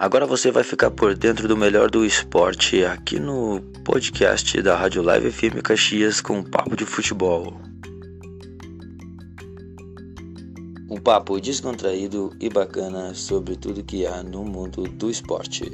Agora você vai ficar por dentro do melhor do esporte aqui no podcast da Rádio Live FM Caxias com papo de futebol. Um papo descontraído e bacana sobre tudo que há no mundo do esporte.